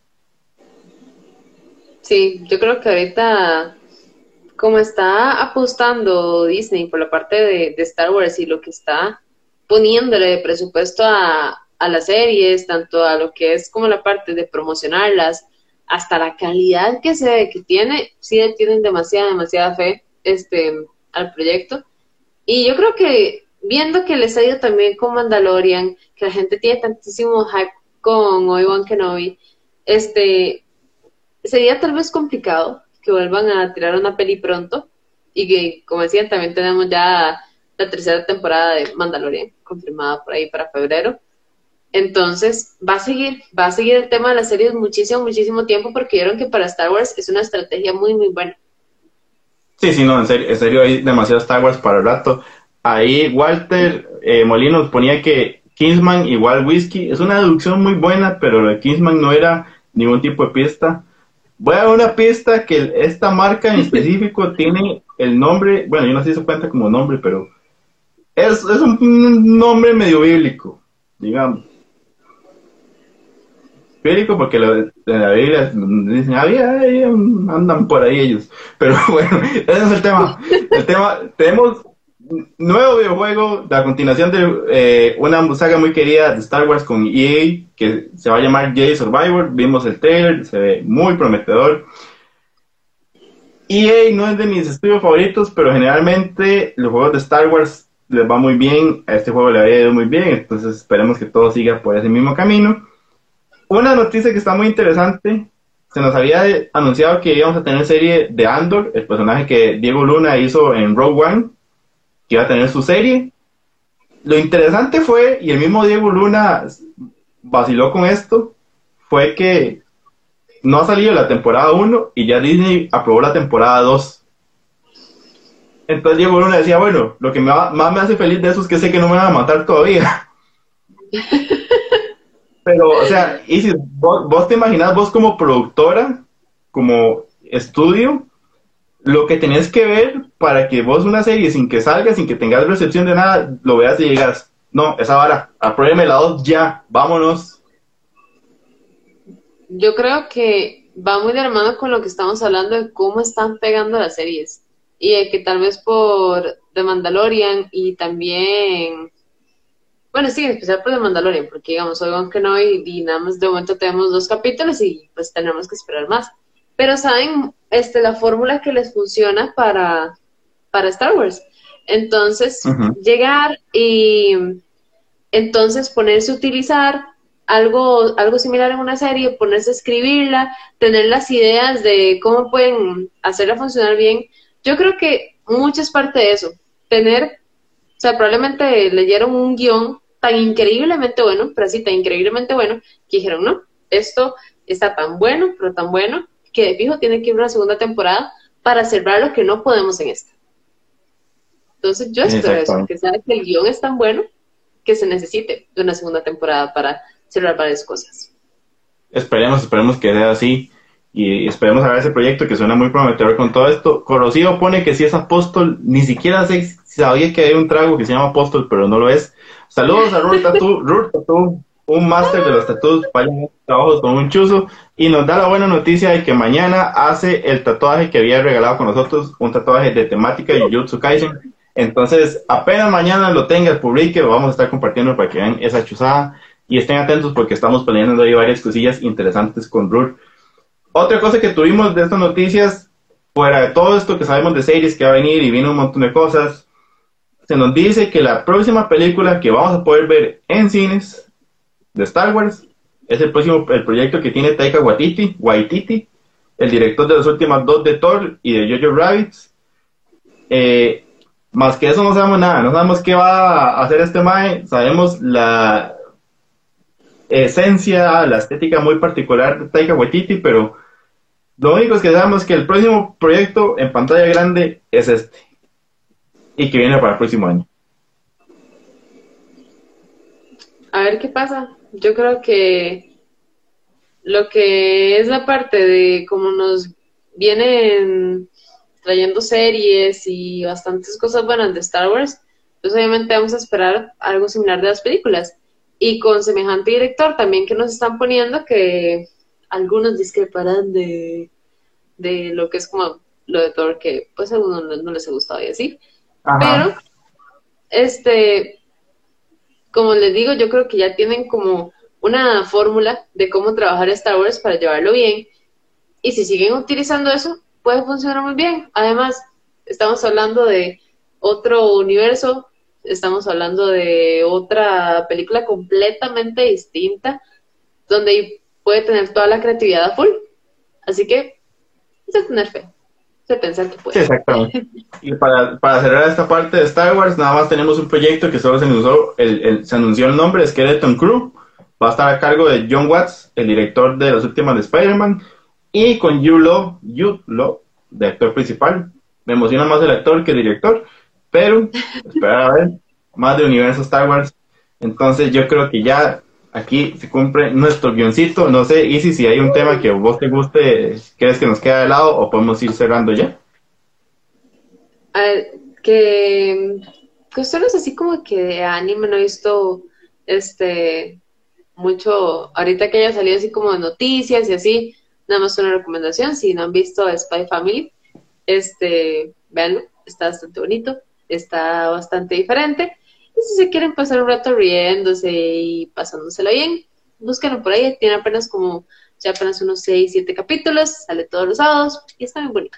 Sí, yo creo que ahorita como está apostando Disney por la parte de, Star Wars y lo que está poniéndole de presupuesto a, las series, tanto a lo que es como la parte de promocionarlas, hasta la calidad que se que tiene, sí tienen demasiada, demasiada fe este, al proyecto. Y yo creo que viendo que les ha ido también con Mandalorian, que la gente tiene tantísimo hype con Obi-Wan Kenobi, este, sería tal vez complicado que vuelvan a tirar una peli pronto y que, como decían, también tenemos ya la tercera temporada de Mandalorian confirmada por ahí para febrero. Entonces, va a seguir, va a seguir el tema de las series muchísimo, muchísimo tiempo porque vieron que para Star Wars es una estrategia muy, muy buena. Sí, sí, no, en serio, en serio hay demasiado Star Wars para el rato. Ahí Walter eh, Molinos ponía que Kingsman igual whisky. Es una deducción muy buena, pero lo de Kingsman no era ningún tipo de pista. Voy a dar una pista que esta marca en específico [LAUGHS] tiene el nombre, bueno, yo no sé si se cuenta como nombre, pero es, es un nombre medio bíblico, digamos. Bíblico porque en la Biblia dicen, había, andan por ahí ellos. Pero [LAUGHS] bueno, ese es el tema. El tema, tenemos nuevo videojuego, la continuación de eh, una saga muy querida de Star Wars con EA, que se va a llamar Jedi Survivor. Vimos el trailer, se ve muy prometedor. EA no es de mis estudios favoritos, pero generalmente los juegos de Star Wars les va muy bien. A este juego le ha ido muy bien, entonces esperemos que todo siga por ese mismo camino. Una noticia que está muy interesante se nos había anunciado que íbamos a tener serie de Andor, el personaje que Diego Luna hizo en Rogue One, que iba a tener su serie. Lo interesante fue, y el mismo Diego Luna vaciló con esto, fue que no ha salido la temporada 1 y ya Disney aprobó la temporada 2. Entonces Diego Luna decía, bueno, lo que más me hace feliz de eso es que sé que no me van a matar todavía. [LAUGHS] Pero, o sea, y si vos, te imaginas vos como productora, como estudio, lo que tenés que ver para que vos una serie sin que salga, sin que tengas recepción de nada, lo veas y digas, no, esa vara, apruébeme la dos ya, vámonos. Yo creo que va muy de hermano con lo que estamos hablando de cómo están pegando las series. Y de que tal vez por The Mandalorian y también bueno, sí, en especial por The Mandalorian, porque digamos, hoy aunque no, y, nada más de momento tenemos dos capítulos y pues tenemos que esperar más. Pero saben este, la fórmula que les funciona para, para Star Wars. Entonces, llegar y entonces ponerse a utilizar algo, algo similar en una serie, ponerse a escribirla, tener las ideas de cómo pueden hacerla funcionar bien. Yo creo que mucha es parte de eso. Tener, o sea, probablemente leyeron un guion tan increíblemente bueno, pero así tan increíblemente bueno, que dijeron, no, esto está tan bueno, pero tan bueno, que de fijo tiene que ir una segunda temporada para cerrar lo que no podemos en esta. Entonces yo espero eso, que sea que el guion es tan bueno que se necesite de una segunda temporada para cerrar varias cosas. Esperemos, esperemos que sea así y esperemos a ver ese proyecto que suena muy prometedor con todo esto. Corrosivo pone que si es apóstol, ni siquiera sé, sabía que hay un trago que se llama apóstol, pero no lo es. Saludos a Rur Tattoo, un máster de los tatuos, vayan trabajos con un chuzo, y nos da la buena noticia de que mañana hace el tatuaje que había regalado con nosotros, un tatuaje de temática de Jujutsu Kaisen. Entonces, apenas mañana lo tenga, publique, lo vamos a estar compartiendo para que vean esa chuzada y estén atentos porque estamos planeando ahí varias cosillas interesantes con Rur. Otra cosa que tuvimos de estas noticias, fuera de todo esto que sabemos de series que va a venir y viene un montón de cosas, se nos dice que la próxima película que vamos a poder ver en cines de Star Wars es el próximo el proyecto que tiene Taika Waititi, Waititi el director de las últimas dos de Thor y de Jojo Rabbits. Eh, más que eso no sabemos nada, no sabemos qué va a hacer este Mae, sabemos la esencia, la estética muy particular de Taika Waititi, pero lo único es que sabemos que el próximo proyecto en pantalla grande es este y que viene para el próximo año. A ver qué pasa. Yo creo que lo que es la parte de cómo nos vienen trayendo series y bastantes cosas buenas de Star Wars, pues obviamente vamos a esperar algo similar de las películas. Y con semejante director también que nos están poniendo que algunos discreparán de, de lo que es como lo de Thor, que pues a algunos no les ha gustado y así. Pero, este, como les digo, yo creo que ya tienen como una fórmula de cómo trabajar Star Wars para llevarlo bien. Y si siguen utilizando eso, puede funcionar muy bien. Además, estamos hablando de otro universo, estamos hablando de otra película completamente distinta, donde puede tener toda la creatividad a full. Así que, es tener fe de pensar que puede. exactamente. [LAUGHS] y para, para, cerrar esta parte de Star Wars, nada más tenemos un proyecto que solo se anunció el, se anunció el nombre, Skeleton Crew. Va a estar a cargo de John Watts, el director de las últimas de Spider-Man, y con Hugh Law, de actor principal. Me emociona más el actor que el director, pero esperar a ver más de universo Star Wars. Entonces yo creo que ya aquí se cumple nuestro guioncito. No sé, Isi, si hay un tema que vos te guste, ¿crees que nos queda de lado o podemos ir cerrando ya? que cuestiones así como que de anime no he visto este mucho, ahorita que haya salido así como noticias y así, nada más una recomendación, si no han visto Spy Family, este, véanlo, está bastante bonito. está bastante diferente. Y si se quieren pasar un rato riéndose y pasándoselo bien, búsquenlo por ahí. Tiene apenas como, ya apenas unos 6, 7 capítulos, sale todos los sábados y está muy bonito.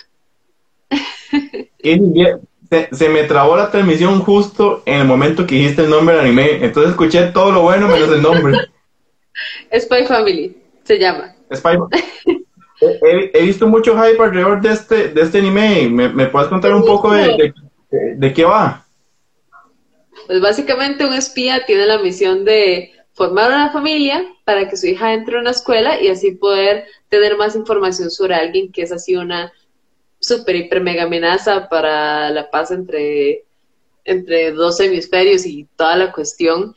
[LAUGHS] se, se, me trabó la transmisión justo en el momento que dijiste el nombre del anime. Entonces escuché todo lo bueno menos el nombre. [LAUGHS] Spy Family se llama. Spy [LAUGHS] he, visto mucho hype alrededor de este, de este anime. ¿Me, me puedes contar un poco de, de, qué va? Pues básicamente un espía tiene la misión de formar una familia para que su hija entre a una escuela y así poder tener más información sobre alguien que es así una super hiper mega amenaza para la paz entre, entre dos hemisferios y toda la cuestión.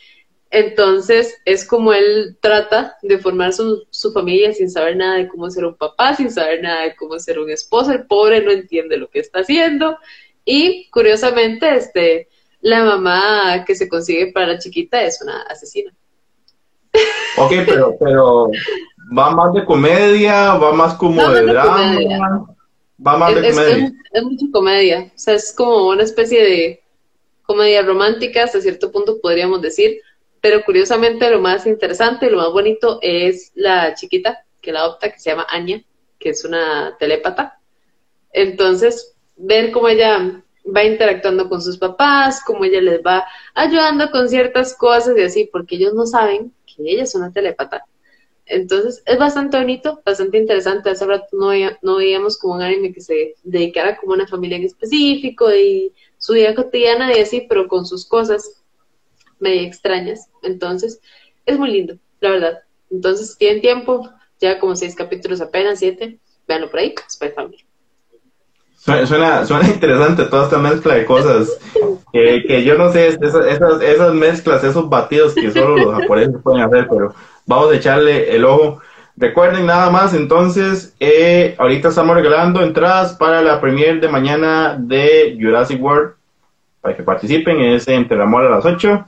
Entonces es como él trata de formar su, su, familia sin saber nada de cómo ser un papá, sin saber nada de cómo ser un esposo. El pobre no entiende lo que está haciendo. Y curiosamente, este, la mamá que se consigue para la chiquita es una asesina. Ok, pero, pero va más de comedia, va más como de drama. Va más de comedia. Es, es mucha comedia. O sea, es como una especie de comedia romántica, hasta cierto punto podríamos decir pero curiosamente lo más interesante, lo más bonito es la chiquita que la adopta, que se llama Anya, que es una telépata. Entonces, ver cómo ella va interactuando con sus papás, cómo ella les va ayudando con ciertas cosas y así, porque ellos no saben que ella es una telépata. Entonces, es bastante bonito, bastante interesante. Hace rato no, no veíamos como un anime que se dedicara como a una familia en específico y su vida cotidiana y así, pero con sus cosas medio extrañas. Entonces, es muy lindo, la verdad. Entonces, tienen tiempo, ya como seis capítulos apenas, siete, véanlo por ahí, Spy Family. Suena, suena interesante toda esta mezcla de cosas. que yo no sé, esas, esas, esas, mezclas, esos batidos que solo los japoneses pueden hacer, pero vamos a echarle el ojo. Recuerden nada más, entonces, eh, ahorita estamos regalando entradas para la premier de mañana de Jurassic World, para que participen, es entre la a las 8.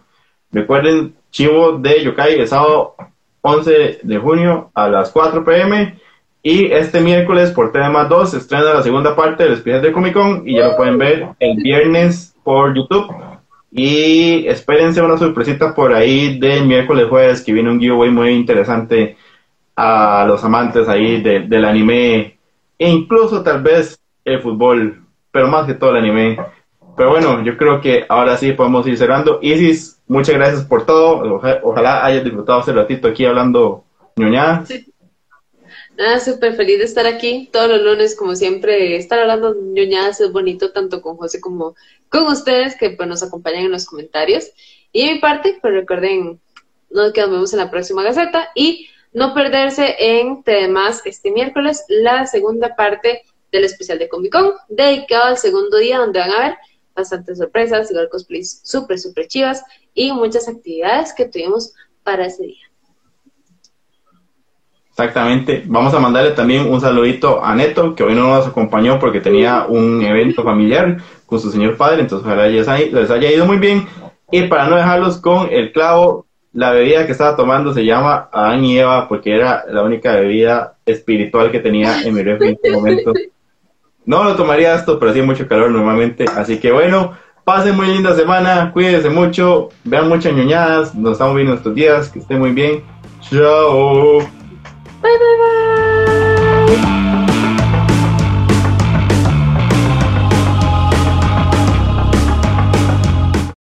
Recuerden, Chivo de Yokai el sábado 11 de junio a las 4 pm. Y este miércoles por tema 2 se estrena la segunda parte del especial de Comic Con y ya lo pueden ver el viernes por YouTube. Y espérense una sorpresita por ahí del miércoles jueves que viene un giveaway muy interesante a los amantes ahí del anime e incluso tal vez el fútbol, pero más que todo el anime. Pero bueno, yo creo que ahora sí podemos ir cerrando. Isis, muchas gracias por todo. ojalá hayas disfrutado este ratito aquí hablando ñoñada. Sí. Nada, súper feliz de estar aquí todos los lunes, como siempre, estar hablando ñoñadas es bonito, tanto con José como con ustedes, que pues, nos acompañan en los comentarios. Y de mi parte, pues recuerden, nos vemos en la próxima Gaceta y no perderse en temas este miércoles la segunda parte del especial de Comic Con, dedicado al segundo día, donde van a ver bastantes sorpresas, igual cosplays súper, súper chivas y muchas actividades que tuvimos para ese día. Exactamente. Vamos a mandarle también un saludito a Neto, que hoy no nos acompañó porque tenía un evento familiar con su señor padre, entonces ojalá les haya ido muy bien. Y para no dejarlos con el clavo, la bebida que estaba tomando se llama Adán y Eva porque era la única bebida espiritual que tenía en mi refri en este momento. No lo tomaría esto, pero hacía mucho calor normalmente. Así que bueno, pasen muy linda semana, cuídense mucho, vean muchas ñoñadas, nos estamos viendo estos días, que estén muy bien. Chao. 拜拜。拜